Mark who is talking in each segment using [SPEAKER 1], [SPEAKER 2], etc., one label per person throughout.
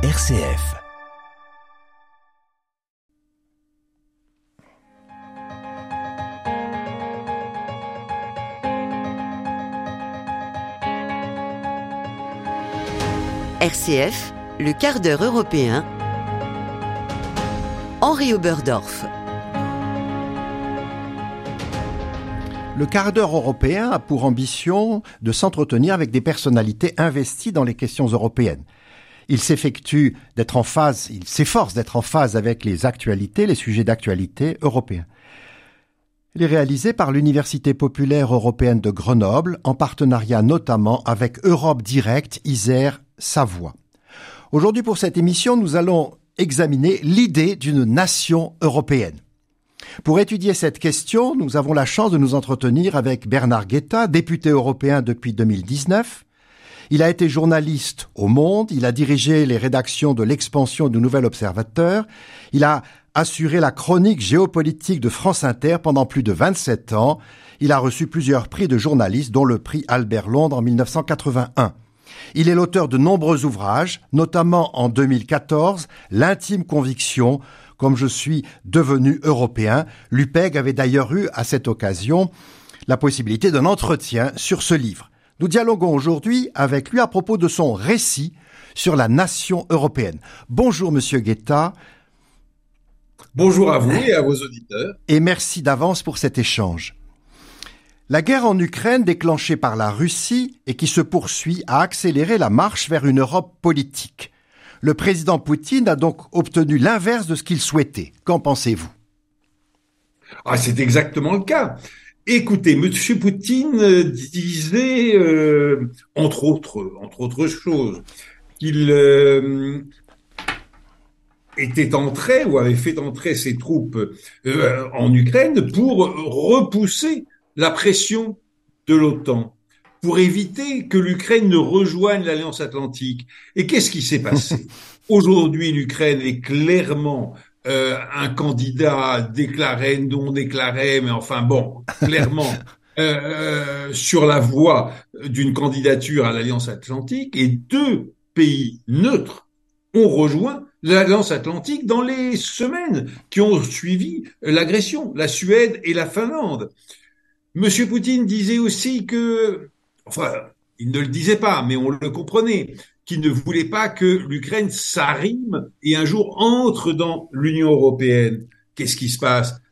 [SPEAKER 1] RCF.
[SPEAKER 2] RCF, le quart d'heure européen. Henri Oberdorf.
[SPEAKER 3] Le quart d'heure européen a pour ambition de s'entretenir avec des personnalités investies dans les questions européennes. Il s'effectue d'être en phase, il s'efforce d'être en phase avec les actualités, les sujets d'actualité européens. Il est réalisé par l'Université populaire européenne de Grenoble, en partenariat notamment avec Europe Direct Isère Savoie. Aujourd'hui pour cette émission, nous allons examiner l'idée d'une nation européenne. Pour étudier cette question, nous avons la chance de nous entretenir avec Bernard Guetta, député européen depuis 2019. Il a été journaliste au Monde, il a dirigé les rédactions de l'expansion du Nouvel Observateur, il a assuré la chronique géopolitique de France Inter pendant plus de 27 ans, il a reçu plusieurs prix de journaliste, dont le prix Albert Londres en 1981. Il est l'auteur de nombreux ouvrages, notamment en 2014, L'intime conviction, comme je suis devenu européen. L'UPEG avait d'ailleurs eu à cette occasion la possibilité d'un entretien sur ce livre. Nous dialoguons aujourd'hui avec lui à propos de son récit sur la nation européenne. Bonjour Monsieur Guetta.
[SPEAKER 4] Bonjour à vous et à vos auditeurs.
[SPEAKER 3] Et merci d'avance pour cet échange. La guerre en Ukraine déclenchée par la Russie et qui se poursuit a accéléré la marche vers une Europe politique. Le président Poutine a donc obtenu l'inverse de ce qu'il souhaitait. Qu'en pensez-vous?
[SPEAKER 4] Ah, C'est exactement le cas. Écoutez, M. Poutine euh, disait, euh, entre autres, entre autres choses, qu'il euh, était entré ou avait fait entrer ses troupes euh, en Ukraine pour repousser la pression de l'OTAN, pour éviter que l'Ukraine ne rejoigne l'Alliance Atlantique. Et qu'est-ce qui s'est passé? Aujourd'hui, l'Ukraine est clairement euh, un candidat déclaré, non déclaré, mais enfin bon, clairement euh, sur la voie d'une candidature à l'Alliance Atlantique, et deux pays neutres ont rejoint l'Alliance Atlantique dans les semaines qui ont suivi l'agression, la Suède et la Finlande. Monsieur Poutine disait aussi que, enfin, il ne le disait pas, mais on le comprenait, qui ne voulait pas que l'Ukraine s'arrime et un jour entre dans l'Union européenne. Qu'est-ce qui se passe?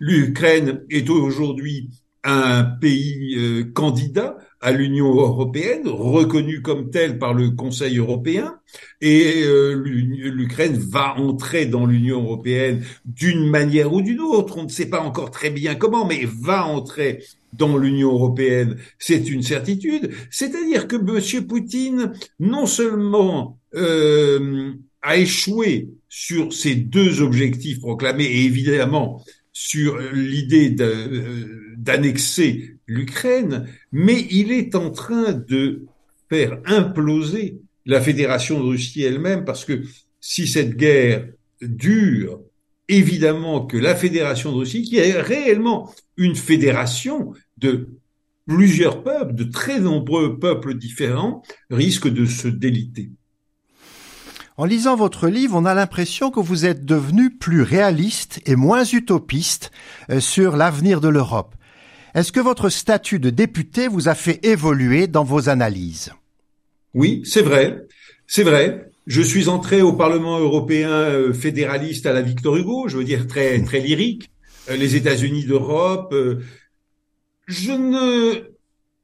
[SPEAKER 4] L'Ukraine est aujourd'hui un pays euh, candidat à l'Union européenne, reconnu comme tel par le Conseil européen, et euh, l'Ukraine va entrer dans l'Union européenne d'une manière ou d'une autre. On ne sait pas encore très bien comment, mais va entrer dans l'Union européenne. C'est une certitude. C'est-à-dire que M. Poutine, non seulement euh, a échoué sur ces deux objectifs proclamés, et évidemment sur l'idée euh, d'annexer l'Ukraine, mais il est en train de faire imploser la Fédération de Russie elle-même, parce que si cette guerre dure, évidemment que la Fédération de Russie, qui est réellement une fédération de plusieurs peuples, de très nombreux peuples différents, risque de se déliter.
[SPEAKER 3] En lisant votre livre, on a l'impression que vous êtes devenu plus réaliste et moins utopiste euh, sur l'avenir de l'Europe. Est-ce que votre statut de député vous a fait évoluer dans vos analyses?
[SPEAKER 4] Oui, c'est vrai. C'est vrai. Je suis entré au Parlement européen euh, fédéraliste à la Victor Hugo, je veux dire très très lyrique. Euh, les États-Unis d'Europe. Je ne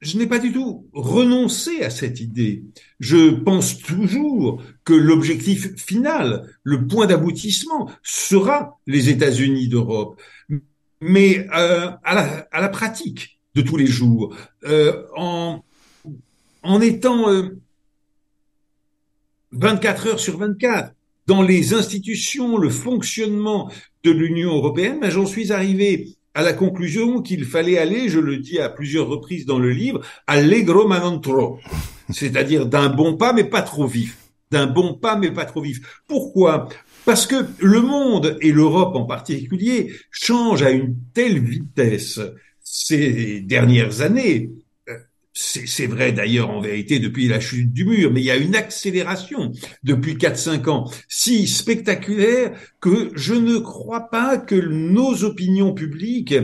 [SPEAKER 4] je n'ai pas du tout renoncé à cette idée. Je pense toujours que l'objectif final, le point d'aboutissement, sera les États-Unis d'Europe. Mais euh, à, la, pratique de tous les jours, euh, en, étant euh, 24 heures sur 24 dans les institutions, le fonctionnement de l'Union européenne, ben, j'en suis arrivé à la conclusion qu'il fallait aller, je le dis à plusieurs reprises dans le livre, allegro ma non tro, c'est-à-dire d'un bon pas mais pas trop vif, d'un bon pas mais pas trop vif. Pourquoi? Parce que le monde et l'Europe en particulier changent à une telle vitesse ces dernières années. c'est vrai d'ailleurs en vérité depuis la chute du mur, mais il y a une accélération depuis 4-5 ans si spectaculaire que je ne crois pas que nos opinions publiques,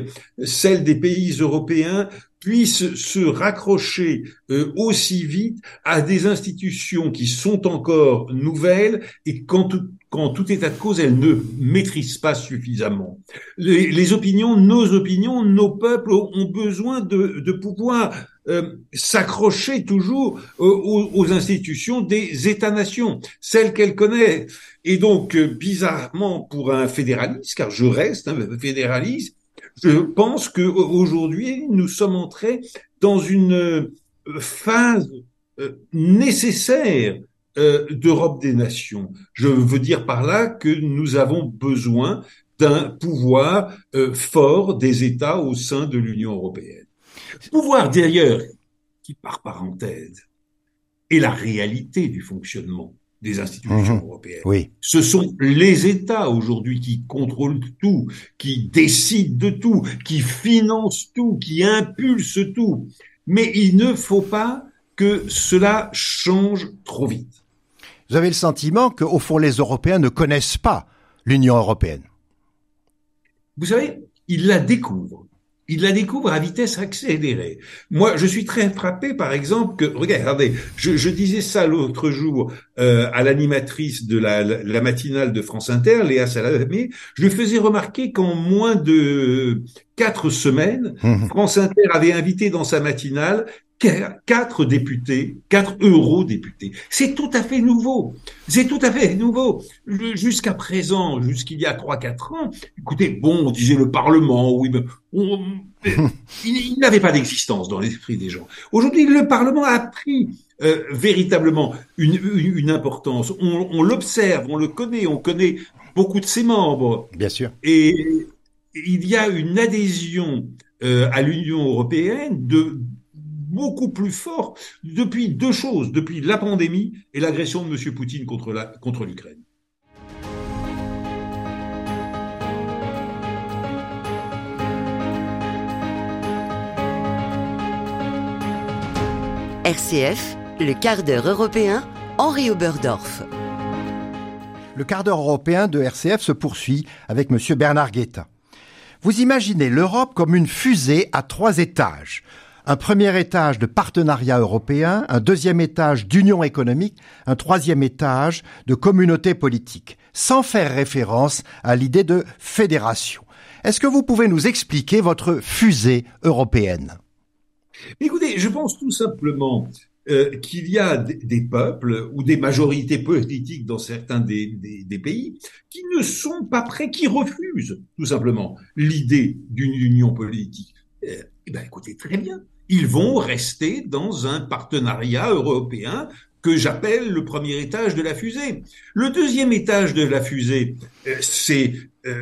[SPEAKER 4] celles des pays européens, puissent se raccrocher euh, aussi vite à des institutions qui sont encore nouvelles et quand tout, quand tout état de cause, elles ne maîtrisent pas suffisamment. Les, les opinions, nos opinions, nos peuples ont besoin de, de pouvoir euh, s'accrocher toujours euh, aux, aux, institutions des États-nations, celles qu'elles connaissent. Et donc, euh, bizarrement, pour un fédéraliste, car je reste un fédéraliste, je pense qu'aujourd'hui, nous sommes entrés dans une euh, phase euh, nécessaire euh, d'Europe des nations. Je veux dire par là que nous avons besoin d'un pouvoir fort des États au sein de l'Union européenne. Pouvoir d'ailleurs qui, par parenthèse, est la réalité du fonctionnement des institutions mmh, européennes.
[SPEAKER 3] Oui.
[SPEAKER 4] Ce sont les États aujourd'hui qui contrôlent tout, qui décident de tout, qui financent tout, qui impulsent tout. Mais il ne faut pas que cela change trop vite.
[SPEAKER 3] Vous avez le sentiment qu'au fond, les Européens ne connaissent pas l'Union européenne?
[SPEAKER 4] Vous savez, ils la découvrent il la découvre à vitesse accélérée. Moi, je suis très frappé, par exemple, que regardez, je, je disais ça l'autre jour euh, à l'animatrice de la, la, matinale de France Inter, Léa Salamé, je lui faisais remarquer qu'en moins de quatre semaines, mmh. France Inter avait invité dans sa matinale quatre députés, quatre eurodéputés. C'est tout à fait nouveau. C'est tout à fait nouveau. Jusqu'à présent, jusqu'il y a trois, quatre ans, écoutez, bon, on disait le Parlement, oui, mais il, n'avait pas d'existence dans l'esprit des gens. Aujourd'hui, le Parlement a pris euh, véritablement une, une, importance. On, on l'observe, on le connaît, on connaît beaucoup de ses membres.
[SPEAKER 3] Bien sûr.
[SPEAKER 4] Et il y a une adhésion euh, à l'Union européenne de beaucoup plus fort depuis deux choses, depuis la pandémie et l'agression de M. Poutine contre la, contre
[SPEAKER 2] RCF, le quart d'heure européen, Henri Oberdorf.
[SPEAKER 3] Le quart d'heure européen de RCF se poursuit avec M. Bernard Guetta. Vous imaginez l'Europe comme une fusée à trois étages un premier étage de partenariat européen, un deuxième étage d'union économique, un troisième étage de communauté politique, sans faire référence à l'idée de fédération. Est-ce que vous pouvez nous expliquer votre fusée européenne?
[SPEAKER 4] Écoutez, je pense tout simplement euh, qu'il y a des peuples ou des majorités politiques dans certains des, pays qui ne sont pas prêts, qui refusent tout simplement l'idée d'une union politique. Euh, eh ben, écoutez, très bien ils vont rester dans un partenariat européen que j'appelle le premier étage de la fusée. Le deuxième étage de la fusée, euh, c'est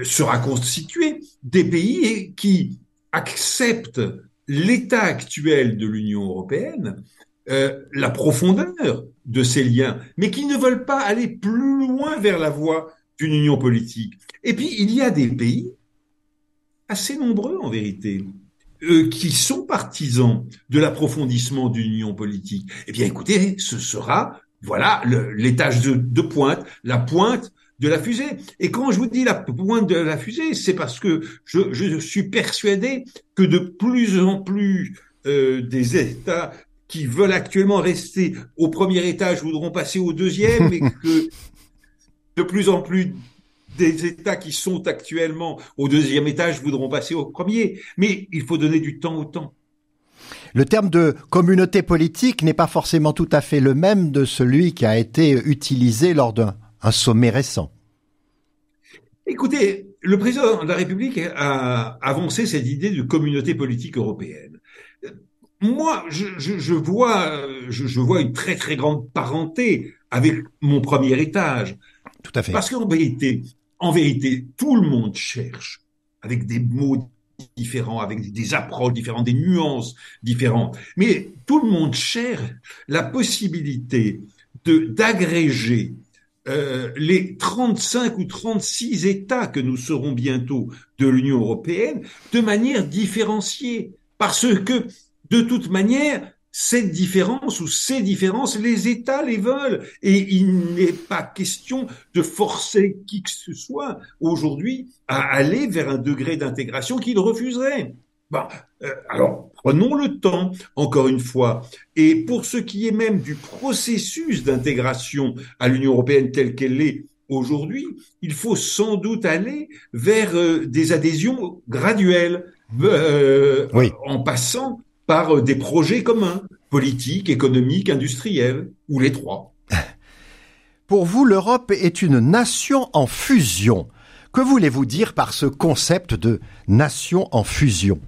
[SPEAKER 4] sera constitué des pays qui acceptent l'état actuel de l'Union européenne, euh, la profondeur de ces liens, mais qui ne veulent pas aller plus loin vers la voie d'une union politique. Et puis, il y a des pays, assez nombreux en vérité, euh, qui sont partisans de l'approfondissement d'une union politique, eh bien écoutez, ce sera voilà l'étage de, de, pointe, la pointe de la fusée. Et quand je vous dis la pointe de la fusée, c'est parce que je, je, suis persuadé que de plus en plus euh, des États qui veulent actuellement rester au premier étage voudront passer au deuxième et que de plus en plus des États qui sont actuellement au deuxième étage voudront passer au premier. Mais il faut donner du temps au temps.
[SPEAKER 3] Le terme de communauté politique n'est pas forcément tout à fait le même de celui qui a été utilisé lors d'un sommet récent.
[SPEAKER 4] Écoutez, le président de la République a avancé cette idée de communauté politique européenne. Moi, je, vois, je, vois une très très grande parenté avec mon premier étage.
[SPEAKER 3] Tout à fait.
[SPEAKER 4] Parce qu'en vérité, en vérité, tout le monde cherche avec des mots différents, avec des approches différentes, des nuances différentes. Mais tout le monde cherche la possibilité de d'agréger euh, les 35 ou 36 États que nous serons bientôt de l'Union européenne de manière différenciée. Parce que, de toute manière, cette différence ou ces différences, les États les veulent. Et il n'est pas question de forcer qui que ce soit aujourd'hui à aller vers un degré d'intégration qu'il refuserait. Bon, euh, alors, prenons le temps, encore une fois. Et pour ce qui est même du processus d'intégration à l'Union européenne telle qu'elle est aujourd'hui, il faut sans doute aller vers euh, des adhésions graduelles, euh, en passant par euh, des projets communs, politiques, économiques, industriels, ou les trois.
[SPEAKER 3] Pour vous, l'Europe est une nation en fusion. Que voulez-vous dire par ce concept de nation en fusion?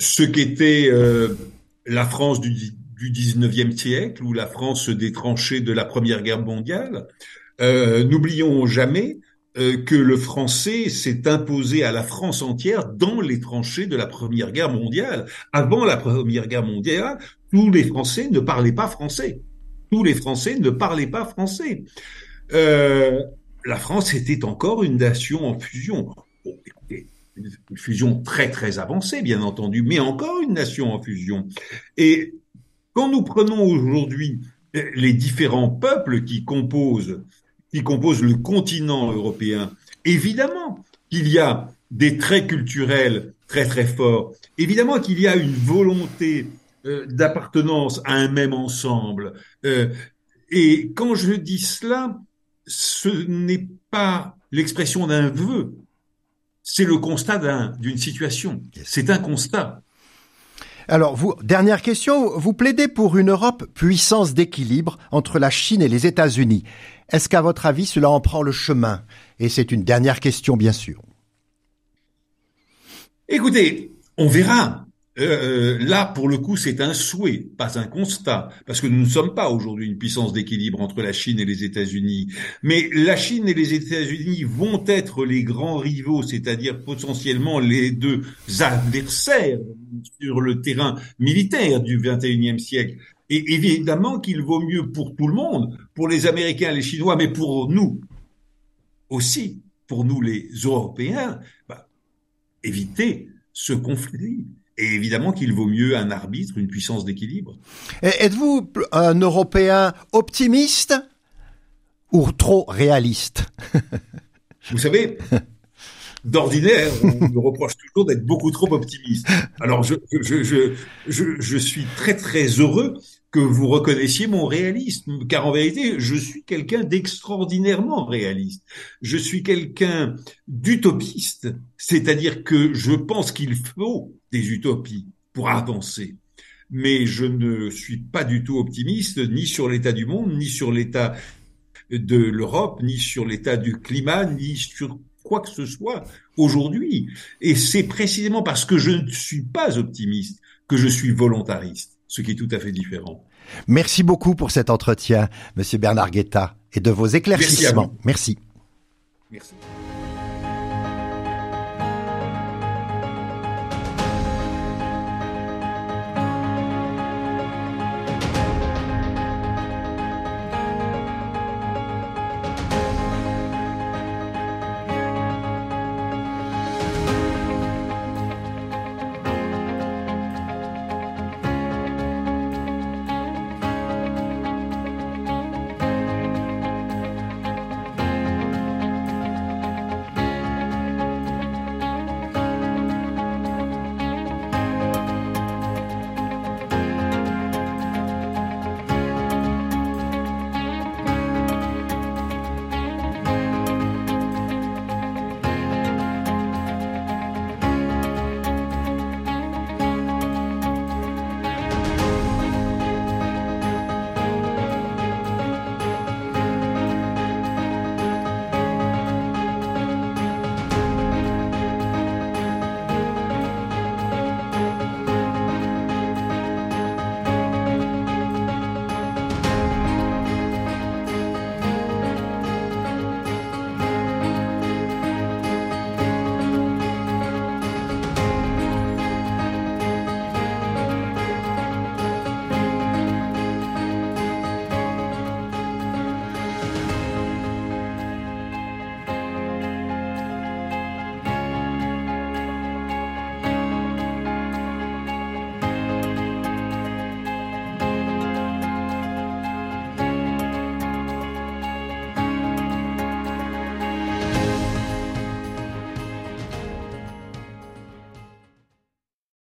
[SPEAKER 4] Ce qu'était euh, la France du, du 19e siècle, ou la France des tranchées de la Première Guerre mondiale, euh, n'oublions jamais euh, que le français s'est imposé à la France entière dans les tranchées de la Première Guerre mondiale. Avant la Première Guerre mondiale, tous les Français ne parlaient pas français. Tous les Français ne parlaient pas français. Euh, la France était encore une nation en fusion. Une fusion très très avancée, bien entendu, mais encore une nation en fusion. Et quand nous prenons aujourd'hui les différents peuples qui composent qui composent le continent européen, évidemment qu'il y a des traits culturels très très forts, évidemment qu'il y a une volonté euh, d'appartenance à un même ensemble. Euh, et quand je dis cela, ce n'est pas l'expression d'un vœu, c'est le constat d'une situation. C'est un constat.
[SPEAKER 3] Alors, vous, dernière question, vous plaidez pour une Europe puissance d'équilibre entre la Chine et les États-Unis. Est-ce qu'à votre avis, cela en prend le chemin? Et c'est une dernière question, bien sûr.
[SPEAKER 4] Écoutez, on verra. Euh, là, pour le coup, c'est un souhait, pas un constat, parce que nous ne sommes pas aujourd'hui une puissance d'équilibre entre la Chine et les États-Unis. Mais la Chine et les États-Unis vont être les grands rivaux, c'est-à-dire potentiellement les deux adversaires sur le terrain militaire du 21e siècle. Et évidemment qu'il vaut mieux pour tout le monde, pour les Américains, les Chinois, mais pour nous aussi, pour nous les Européens, bah, éviter ce conflit et évidemment qu'il vaut mieux un arbitre, une puissance d'équilibre.
[SPEAKER 3] Êtes-vous un Européen optimiste ou trop réaliste?
[SPEAKER 4] Vous savez, d'ordinaire, on me reproche toujours d'être beaucoup trop optimiste. Alors, je, je, je, je, suis très très heureux que vous reconnaissiez mon réalisme, car en vérité, je suis quelqu'un d'extraordinairement réaliste. Je suis quelqu'un d'utopiste, c'est-à-dire que je pense qu'il faut des utopies pour avancer. Mais je ne suis pas du tout optimiste, ni sur l'état du monde, ni sur l'état de l'Europe, ni sur l'état du climat, ni sur quoi que ce soit aujourd'hui. Et c'est précisément parce que je ne suis pas optimiste que je suis volontariste ce qui est tout à fait différent.
[SPEAKER 3] Merci beaucoup pour cet entretien, Monsieur Bernard Guetta, et de vos éclaircissements. Merci. Merci.